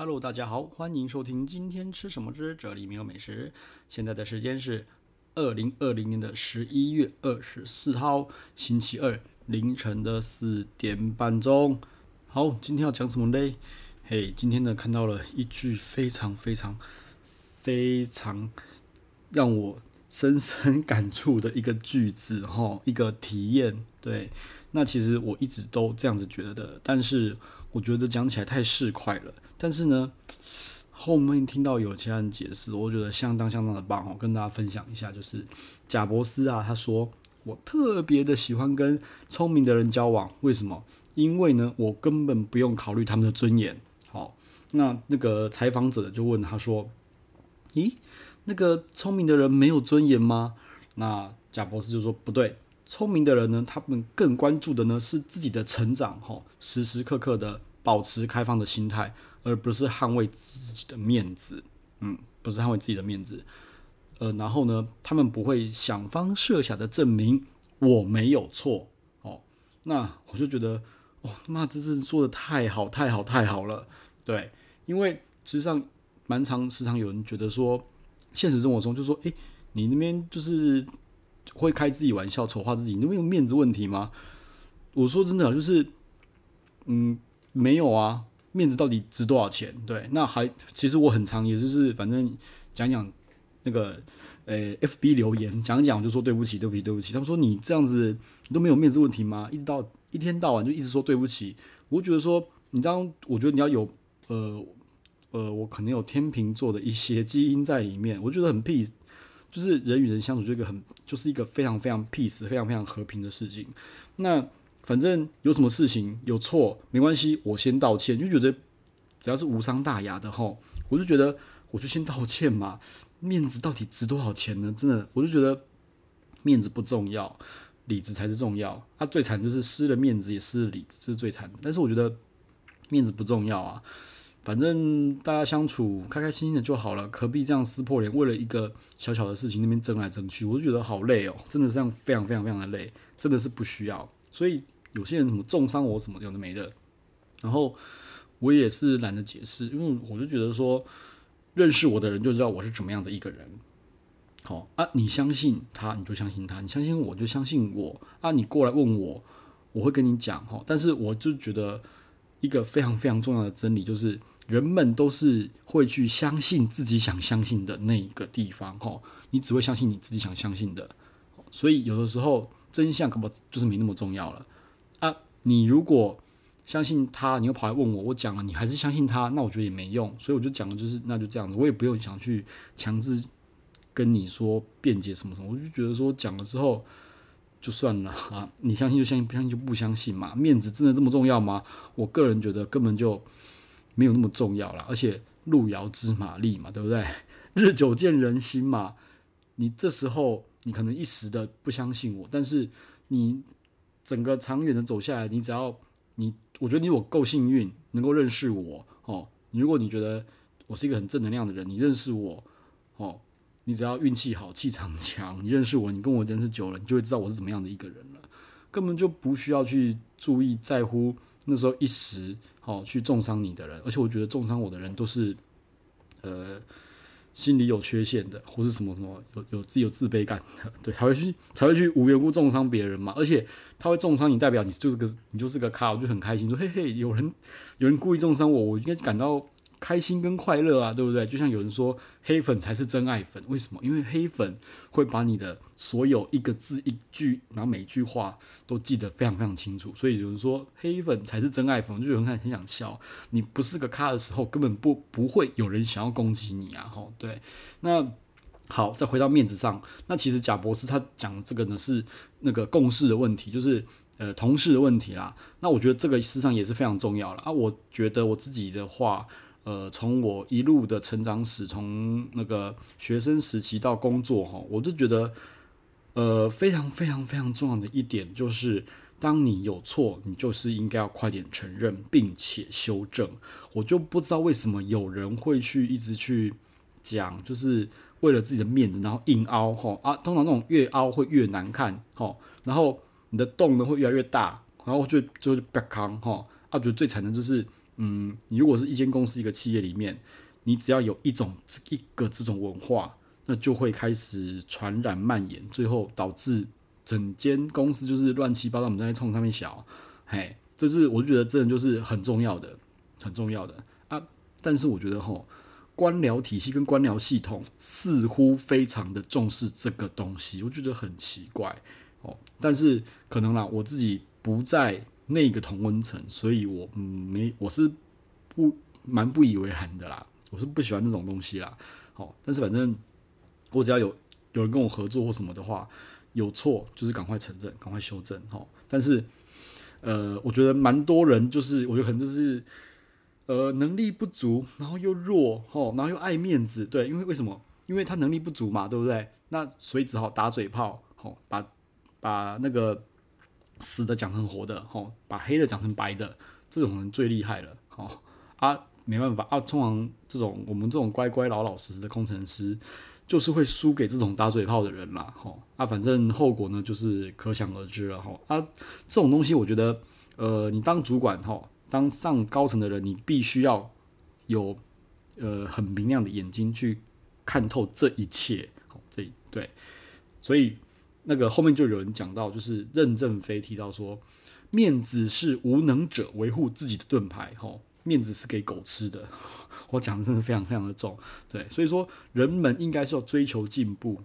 Hello，大家好，欢迎收听今天吃什么之这里没有美食。现在的时间是二零二零年的十一月二十四号星期二凌晨的四点半钟。好，今天要讲什么嘞？嘿，今天呢看到了一句非常非常非常让我深深感触的一个句子 哈，一个体验。对，那其实我一直都这样子觉得的，但是我觉得讲起来太市侩了。但是呢，后面听到有其他人解释，我觉得相当相当的棒哦，跟大家分享一下，就是贾伯斯啊，他说我特别的喜欢跟聪明的人交往，为什么？因为呢，我根本不用考虑他们的尊严。好，那那个采访者就问他说：“咦，那个聪明的人没有尊严吗？”那贾伯斯就说：“不对，聪明的人呢，他们更关注的呢是自己的成长，哈，时时刻刻的保持开放的心态。”而不是捍卫自己的面子，嗯，不是捍卫自己的面子，呃，然后呢，他们不会想方设法的证明我没有错，哦，那我就觉得，哦，妈，这是做的太好，太好，太好了，对，因为实际上蛮常时常有人觉得说，现实生活中就说，诶，你那边就是会开自己玩笑，丑化自己，你那边有面子问题吗？我说真的，就是，嗯，没有啊。面子到底值多少钱？对，那还其实我很常，也就是反正讲讲那个呃、FB 留言，讲讲就说对不起，对不起，对不起。他们说你这样子你都没有面子问题吗？一直到一天到晚就一直说对不起。我觉得说你当我觉得你要有呃呃，我可能有天秤座的一些基因在里面，我觉得很 peace，就是人与人相处这个很就是一个非常非常 peace、非常非常和平的事情。那。反正有什么事情有错没关系，我先道歉，就觉得只要是无伤大雅的吼，我就觉得我就先道歉嘛。面子到底值多少钱呢？真的，我就觉得面子不重要，里子才是重要。啊，最惨就是失了面子也失了里子，这是最惨。但是我觉得面子不重要啊，反正大家相处开开心心的就好了，何必这样撕破脸，为了一个小小的事情那边争来争去，我就觉得好累哦，真的这样非常非常非常的累，真的是不需要，所以。有些人什么重伤我什么有的没的，然后我也是懒得解释，因为我就觉得说，认识我的人就知道我是怎么样的一个人。好啊，你相信他你就相信他，你相信我就相信我啊，你过来问我，我会跟你讲哈。但是我就觉得一个非常非常重要的真理就是，人们都是会去相信自己想相信的那一个地方哈，你只会相信你自己想相信的，所以有的时候真相可不就是没那么重要了。你如果相信他，你又跑来问我，我讲了，你还是相信他，那我觉得也没用，所以我就讲的就是那就这样子，我也不用想去强制跟你说辩解什么什么，我就觉得说讲了之后就算了 啊，你相信就相信，不相信就不相信嘛，面子真的这么重要吗？我个人觉得根本就没有那么重要了，而且路遥知马力嘛，对不对？日久见人心嘛，你这时候你可能一时的不相信我，但是你。整个长远的走下来，你只要你，我觉得你我够幸运，能够认识我哦。你如果你觉得我是一个很正能量的人，你认识我哦，你只要运气好、气场强，你认识我，你跟我认识久了，你就会知道我是怎么样的一个人了。根本就不需要去注意在乎那时候一时哦去重伤你的人，而且我觉得重伤我的人都是呃。心理有缺陷的，或是什么什么有有自己有自卑感的，对，才会去才会去无缘无故重伤别人嘛。而且他会重伤你，代表你就是个你就是个咖，我就很开心，说嘿嘿，有人有人故意重伤我，我应该感到。开心跟快乐啊，对不对？就像有人说，黑粉才是真爱粉，为什么？因为黑粉会把你的所有一个字一句，然后每一句话都记得非常非常清楚。所以有人说黑粉才是真爱粉，就有人看很想笑。你不是个咖的时候，根本不不会有人想要攻击你啊！吼，对。那好，再回到面子上，那其实贾博士他讲这个呢是那个共识的问题，就是呃同事的问题啦。那我觉得这个事实上也是非常重要了啊。我觉得我自己的话。呃，从我一路的成长史，从那个学生时期到工作哈，我就觉得，呃，非常非常非常重要的一点就是，当你有错，你就是应该要快点承认并且修正。我就不知道为什么有人会去一直去讲，就是为了自己的面子，然后硬凹哈啊，通常那种越凹会越难看哈，然后你的洞呢会越来越大，然后就就不要扛哈啊，我觉得最惨的就是。嗯，你如果是一间公司一个企业里面，你只要有一种一个这种文化，那就会开始传染蔓延，最后导致整间公司就是乱七八糟。我们在那冲上面小，嘿，这是我觉得这就是很重要的，很重要的啊。但是我觉得吼，官僚体系跟官僚系统似乎非常的重视这个东西，我觉得很奇怪哦。但是可能啦，我自己不在那个同温层，所以我没我是不蛮不以为然的啦。我是不喜欢这种东西啦。哦，但是反正我只要有有人跟我合作或什么的话，有错就是赶快承认，赶快修正。哦，但是呃，我觉得蛮多人就是，我觉得可能就是。呃，能力不足，然后又弱，吼，然后又爱面子，对，因为为什么？因为他能力不足嘛，对不对？那所以只好打嘴炮，吼，把把那个死的讲成活的，吼，把黑的讲成白的，这种人最厉害了，吼啊，没办法啊，通常这种我们这种乖乖老老实实的工程师，就是会输给这种打嘴炮的人啦，吼啊，反正后果呢就是可想而知了，吼啊，这种东西我觉得，呃，你当主管，吼。当上高层的人，你必须要有呃很明亮的眼睛去看透这一切。好，这对，所以那个后面就有人讲到，就是任正非提到说，面子是无能者维护自己的盾牌。吼，面子是给狗吃的。我讲的真的非常非常的重。对，所以说人们应该是要追求进步。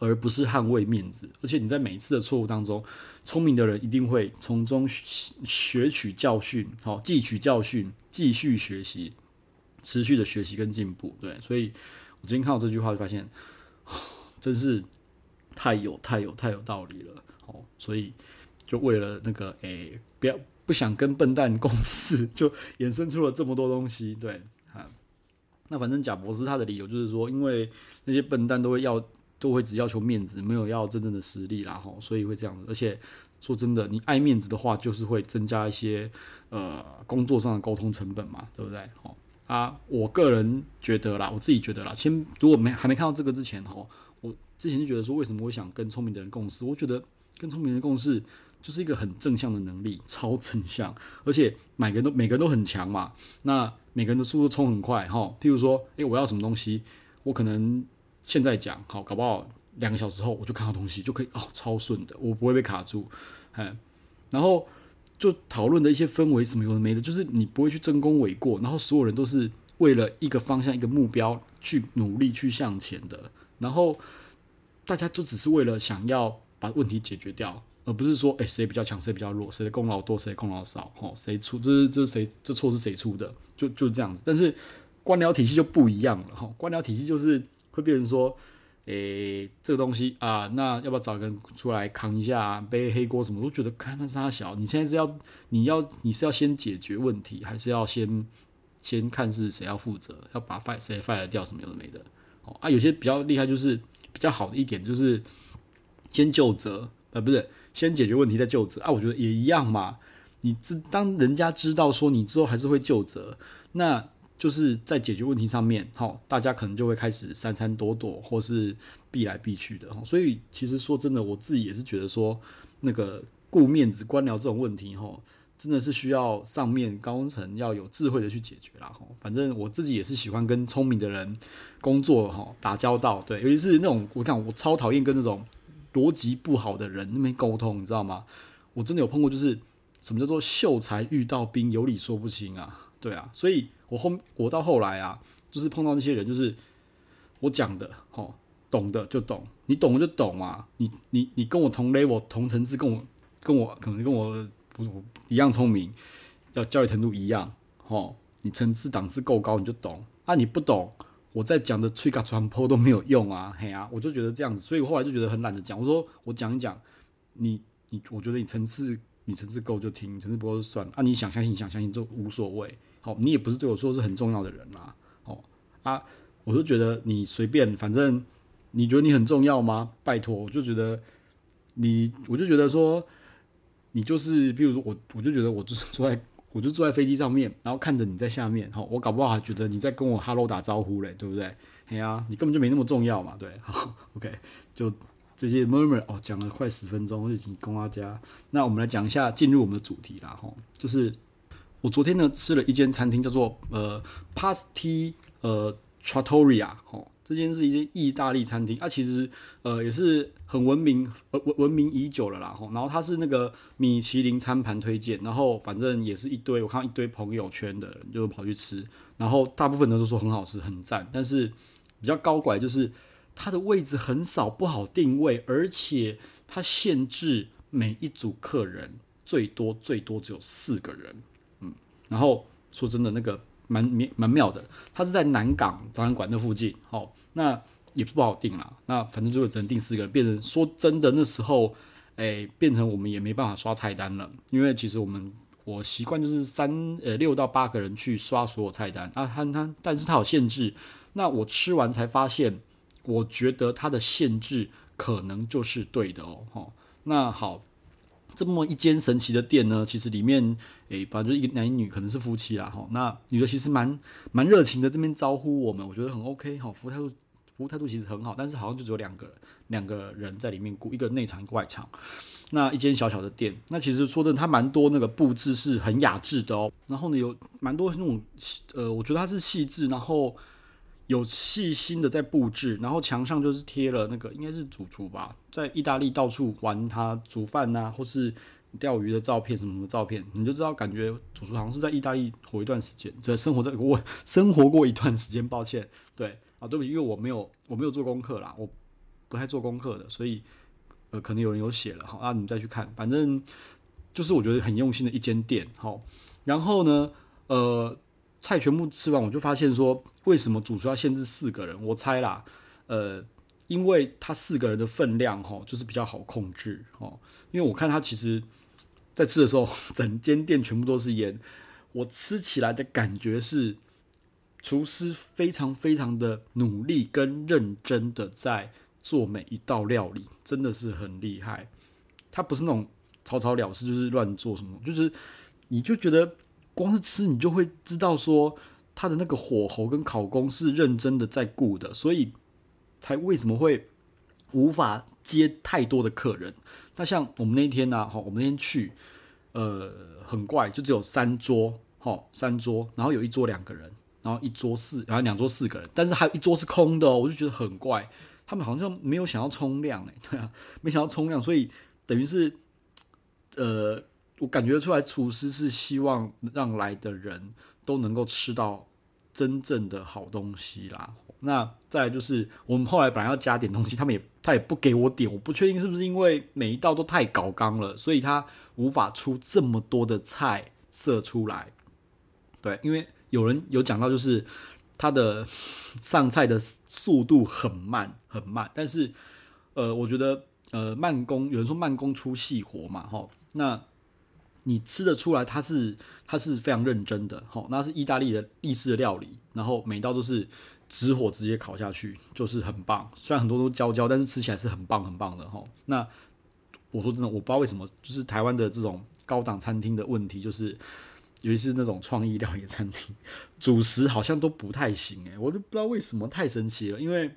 而不是捍卫面子，而且你在每一次的错误当中，聪明的人一定会从中学取教训，好，汲取教训，继续学习，持续的学习跟进步。对，所以我今天看到这句话就发现，真是太有太有太有道理了。哦，所以就为了那个，诶、不要不想跟笨蛋共事，就衍生出了这么多东西。对，啊，那反正贾博士他的理由就是说，因为那些笨蛋都会要。都会只要求面子，没有要真正的实力啦，吼，所以会这样子。而且说真的，你爱面子的话，就是会增加一些呃工作上的沟通成本嘛，对不对？哦啊，我个人觉得啦，我自己觉得啦，先如果没还没看到这个之前，吼，我之前就觉得说，为什么会想跟聪明的人共事？我觉得跟聪明的人共事就是一个很正向的能力，超正向，而且每个人都每个人都很强嘛。那每个人的速度冲很快，哈，譬如说，诶，我要什么东西，我可能。现在讲好，搞不好两个小时后我就看到东西就可以哦，超顺的，我不会被卡住，嗯，然后就讨论的一些氛围什么有的没的，就是你不会去争功诿过，然后所有人都是为了一个方向、一个目标去努力去向前的，然后大家就只是为了想要把问题解决掉，而不是说诶谁比较强，谁比较弱，谁的功劳多，谁功劳少，吼，谁出这是这是谁这错是谁出的，就就这样子。但是官僚体系就不一样了，哈，官僚体系就是。会变成说，诶、这个东西啊，那要不要找个人出来扛一下，背黑锅什么？我都觉得看他三小，你现在是要，你要，你是要先解决问题，还是要先先看是谁要负责，要把 fire 谁 fire 掉什么有的没的？哦啊，有些比较厉害，就是比较好的一点就是先就责，呃，不是先解决问题再就责啊，我觉得也一样嘛。你知当人家知道说你之后还是会就责，那。就是在解决问题上面，好，大家可能就会开始闪闪躲躲，或是避来避去的。所以其实说真的，我自己也是觉得说，那个顾面子、官僚这种问题，哈，真的是需要上面高层要有智慧的去解决啦。哈，反正我自己也是喜欢跟聪明的人工作，哈，打交道。对，尤其是那种我看我超讨厌跟那种逻辑不好的人那边沟通，你知道吗？我真的有碰过，就是什么叫做秀才遇到兵，有理说不清啊。对啊，所以。我后我到后来啊，就是碰到那些人，就是我讲的，吼，懂的就懂，你懂的就懂嘛，你你你跟我同 level 同层次，跟我跟我可能跟我不一样聪明，要教育程度一样，吼，你层次档次够高你就懂，啊你不懂，我在讲的吹卡传播都没有用啊，嘿啊，我就觉得这样子，所以我后来就觉得很懒得讲，我说我讲一讲，你你我觉得你层次你层次够就听，层次不够就算，啊你想相信你想相信就无所谓。好，你也不是对我说是很重要的人啦。哦啊，我就觉得你随便，反正你觉得你很重要吗？拜托，我就觉得你，我就觉得说，你就是，比如说我，我就觉得我就是坐在，我就坐在飞机上面，然后看着你在下面，好，我搞不好还觉得你在跟我哈喽打招呼嘞，对不对？嘿啊，你根本就没那么重要嘛，对，好，OK，就这些 murmur 哦，讲了快十分钟，就已经供大家。那我们来讲一下，进入我们的主题啦，吼，就是。我昨天呢吃了一间餐厅，叫做呃 Pasti 呃 Trattoria 哦，这间是一间意大利餐厅，它、其实呃也是很闻名闻闻闻名已久了啦。吼，然后它是那个米其林餐盘推荐，然后反正也是一堆我看一堆朋友圈的人就跑去吃，然后大部分人都说很好吃很赞，但是比较高拐就是它的位置很少，不好定位，而且它限制每一组客人最多最多只有四个人。嗯然后说真的，那个蛮蛮妙的，它是在南港展览馆那附近，哦，那也不好定啦。那反正就只能定四个人，变成说真的，那时候，哎，变成我们也没办法刷菜单了，因为其实我们我习惯就是三呃六到八个人去刷所有菜单啊，他他，但是他有限制。那我吃完才发现，我觉得他的限制可能就是对的哦，哦，那好。这么一间神奇的店呢，其实里面诶，反正一男一女，可能是夫妻啦哈。那女的其实蛮蛮热情的，这边招呼我们，我觉得很 OK 哈。服务态度，服务态度其实很好，但是好像就只有两个人，两个人在里面顾，一个内场一个外场。那一间小小的店，那其实说真的，它蛮多那个布置是很雅致的哦。然后呢，有蛮多那种呃，我觉得它是细致，然后。有细心的在布置，然后墙上就是贴了那个应该是主厨吧，在意大利到处玩他煮饭呐、或是钓鱼的照片什么什么照片，你就知道感觉主厨好像是在意大利活一段时间，对，生活在我生活过一段时间，抱歉，对啊，对不起，因为我没有我没有做功课啦，我不太做功课的，所以呃可能有人有写了，好啊，你再去看，反正就是我觉得很用心的一间店，好，然后呢，呃。菜全部吃完，我就发现说，为什么主厨要限制四个人？我猜啦，呃，因为他四个人的分量哈，就是比较好控制哦。因为我看他其实，在吃的时候，整间店全部都是盐。我吃起来的感觉是，厨师非常非常的努力跟认真的在做每一道料理，真的是很厉害。他不是那种草草了事，就是乱做什么，就是你就觉得。光是吃，你就会知道说他的那个火候跟烤工是认真的在顾的，所以才为什么会无法接太多的客人。那像我们那天呢，哈，我们那天去，呃，很怪，就只有三桌，哈，三桌，然后有一桌两个人，然后一桌四，然后两桌四个人，但是还有一桌是空的哦，我就觉得很怪，他们好像没有想要冲量，哎，对啊，没想要冲量，所以等于是，呃。我感觉出来，厨师是希望让来的人都能够吃到真正的好东西啦。那再就是，我们后来本来要加点东西，他们也他也不给我点，我不确定是不是因为每一道都太搞刚了，所以他无法出这么多的菜色出来。对，因为有人有讲到，就是他的上菜的速度很慢很慢，但是呃，我觉得呃慢工，有人说慢工出细活嘛，哈，那。你吃得出来，它是它是非常认真的，吼，那是意大利的意式的料理，然后每道都是直火直接烤下去，就是很棒。虽然很多都焦焦，但是吃起来是很棒很棒的，吼。那我说真的，我不知道为什么，就是台湾的这种高档餐厅的问题，就是尤其是那种创意料理餐厅，主食好像都不太行，诶，我都不知道为什么，太神奇了。因为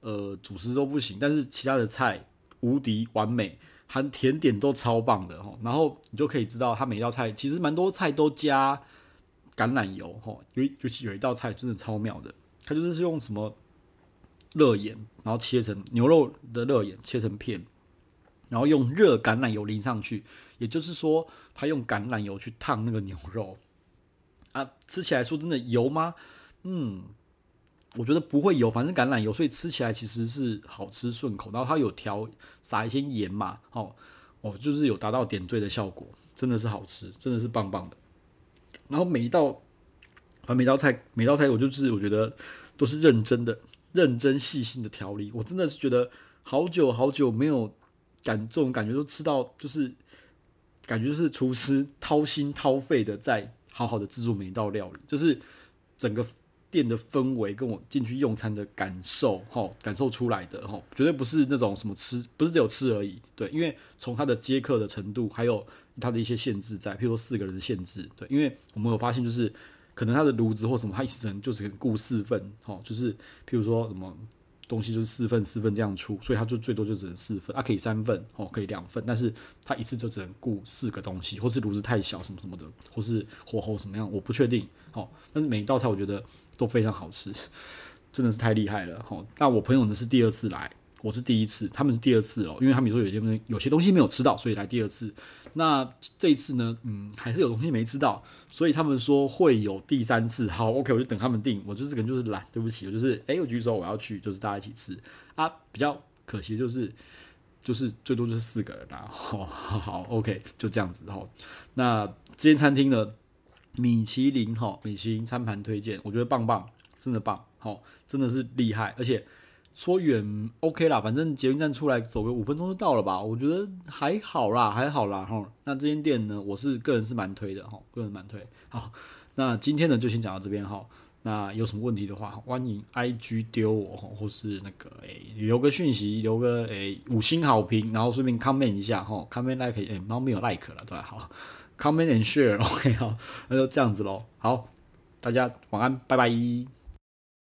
呃，主食都不行，但是其他的菜无敌完美。含甜点都超棒的吼，然后你就可以知道，它每一道菜其实蛮多菜都加橄榄油吼，尤尤其有一道菜真的超妙的，它就是用什么热盐，然后切成牛肉的热盐切成片，然后用热橄榄油淋上去，也就是说，它用橄榄油去烫那个牛肉啊，吃起来说真的油吗？嗯。我觉得不会有，反正橄榄油，所以吃起来其实是好吃顺口。然后它有调撒一些盐嘛，哦哦，就是有达到点缀的效果，真的是好吃，真的是棒棒的。然后每一道，啊每道菜每道菜，我就是我觉得都是认真的、认真细心的调理。我真的是觉得好久好久没有感这种感觉，都吃到就是感觉就是厨师掏心掏肺的在好好的制作每一道料理，就是整个。店的氛围跟我进去用餐的感受，哈，感受出来的，哈，绝对不是那种什么吃，不是只有吃而已，对，因为从他的接客的程度，还有他的一些限制在，譬如说四个人的限制，对，因为我们有发现，就是可能他的炉子或什么，他一次可能就是顾四份，哈，就是譬如说什么东西就是四份四份这样出，所以它就最多就只能四份，它、啊、可以三份哦，可以两份，但是它一次就只能顾四个东西，或是炉子太小什么什么的，或是火候什么样，我不确定。哦，但是每一道菜我觉得都非常好吃，真的是太厉害了。哈，那我朋友呢是第二次来，我是第一次，他们是第二次哦，因为他们说有些东西有些东西没有吃到，所以来第二次。那这一次呢，嗯，还是有东西没吃到，所以他们说会有第三次。好，OK，我就等他们订。我就是可能就是懒，对不起，我就是哎，我举手我要去，就是大家一起吃啊。比较可惜就是就是最多就是四个人啊。好，好，OK，就这样子哈。那这间餐厅呢，米其林哈，米其林餐盘推荐，我觉得棒棒，真的棒，好，真的是厉害，而且。说远 OK 啦，反正捷运站出来走个五分钟就到了吧，我觉得还好啦，还好啦哈。那这间店呢，我是个人是蛮推的哈，个人蛮推。好，那今天呢就先讲到这边哈。那有什么问题的话，欢迎 IG 丢我哈，或是那个诶、留个讯息，留个诶、五星好评，然后顺便 comment 一下哈，comment like 诶、欸，然后没有 like 了对吧？好，comment and share OK 好，那就这样子喽。好，大家晚安，拜拜。